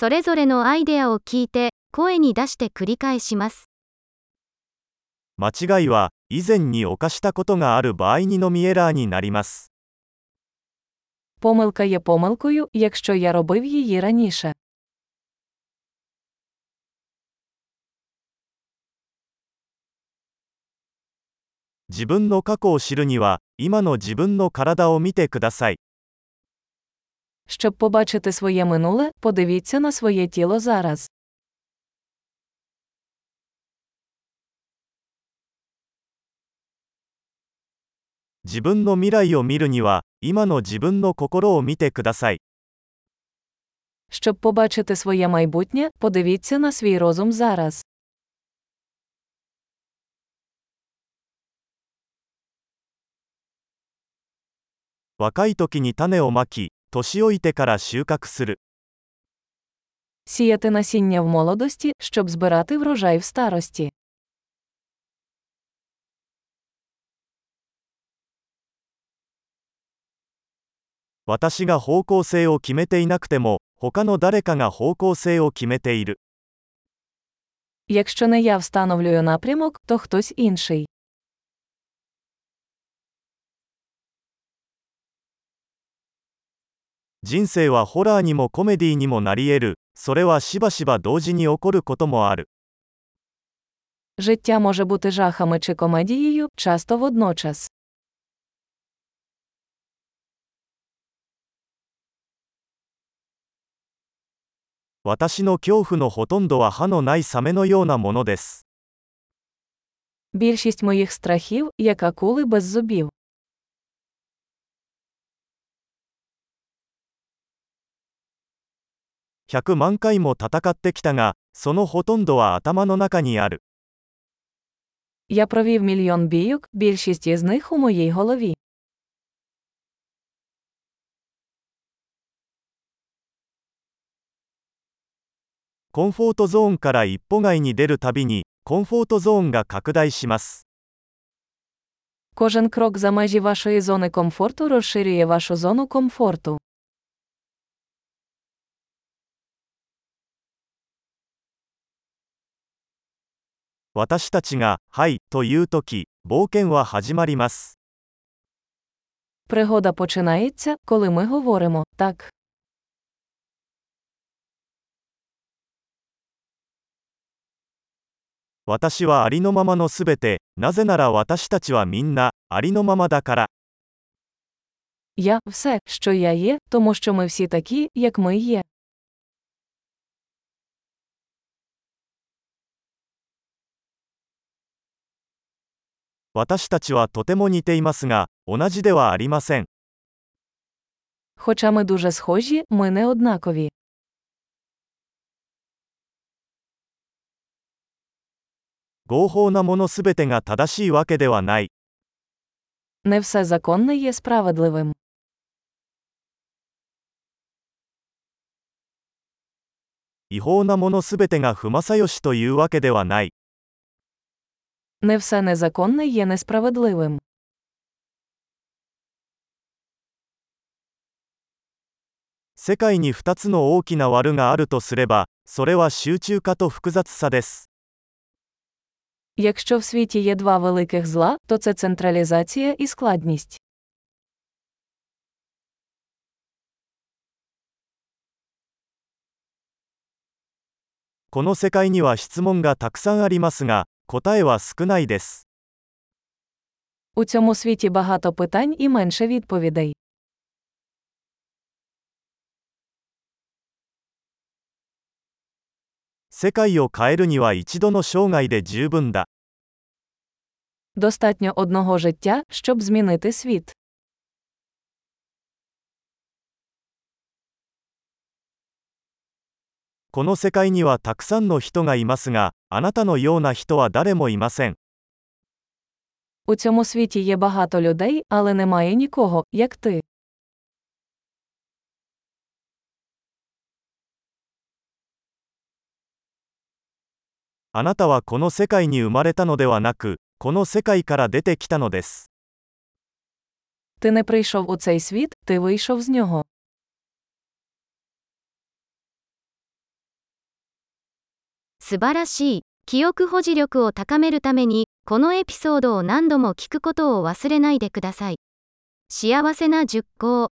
それぞれのアイデアを聞いて、声に出して繰り返します。間違いは以前に犯したことがある場合にのみエラーになります。 Помилка є помилкою, якщо я робив її раніше. 自分の過去を知るには、今の自分の体を見てください。 Щоб побачити своє минуле, подивіться на своє тіло зараз. 自分の未来を見るには、今の自分の心を見てください。 Щоб побачити своє майбутнє, подивіться на свій розум зараз. 若い時に種をまき、 年老いてから収穫する。 Сіяти насіння в молодості, щоб збирати врожай в старості. 私が方向性を決めていなくても、他の誰かが方向性を決めている。 Якщо не я встановлюю напрямок, то хтось інший. 人生はホラーにもコメディにもなり得る。それはしばしば同時に起こることもある。 Життя може бути жахами чи комедією, часто водночас. 私の恐怖のほとんどは歯のないサメのようなものです。 Більшість моїх страхів, як акули без зубів. 100万回も戦ってきたが、そのほとんどは頭の中にある。 Я провів мільйон бійок, більшість із них у моїй голові. コンフォートゾーンから一歩外に出るたびに、コンフォートゾーンが拡大します。 Кожен крок за межі вашої зони комфорту розширює вашу зону комфорту. 私たちが、はい、というとき、冒険は始まります。 Пригода починається, коли ми говоримо так. 私はありのままのすべて、なぜなら私たちはみんな、ありのままだから。 Я все, що я є, тому що ми всі такі, як ми є. 私たちはとても似ていますが、同じではありません。 Хоча ми дуже схожі, ми не однакові. 合法なものすべてが正しいわけではない。 Не все законне є справедливим. 違法なものすべてが不正義というわけではない。 Не все незаконне є несправедливим. 世界に2つの大きな悪があるとすれば、それは集中化と複雑さです。 Якщо в світі є два великих зла, то це централізація і складність. この世界には質問がたくさんありますが、 答えは少ないです。 У цьому світі багато питань і менше відповідей. 世界を変えるには一度の生涯で十分だ。 Достатньо одного життя, щоб змінити світ. この世界にはたくさんの人がいますが、あなたのような人は誰もいません。 У цьому світі є багато людей, але немає нікого, як ти. あなたはこの世界に生まれたのではなく、この世界から出てきたのです。 Ти не прийшов у цей світ, ти вийшов з нього. 素晴らしい。記憶保持力を高めるために、このエピソードを何度も聞くことを忘れないでください。幸せな熟考。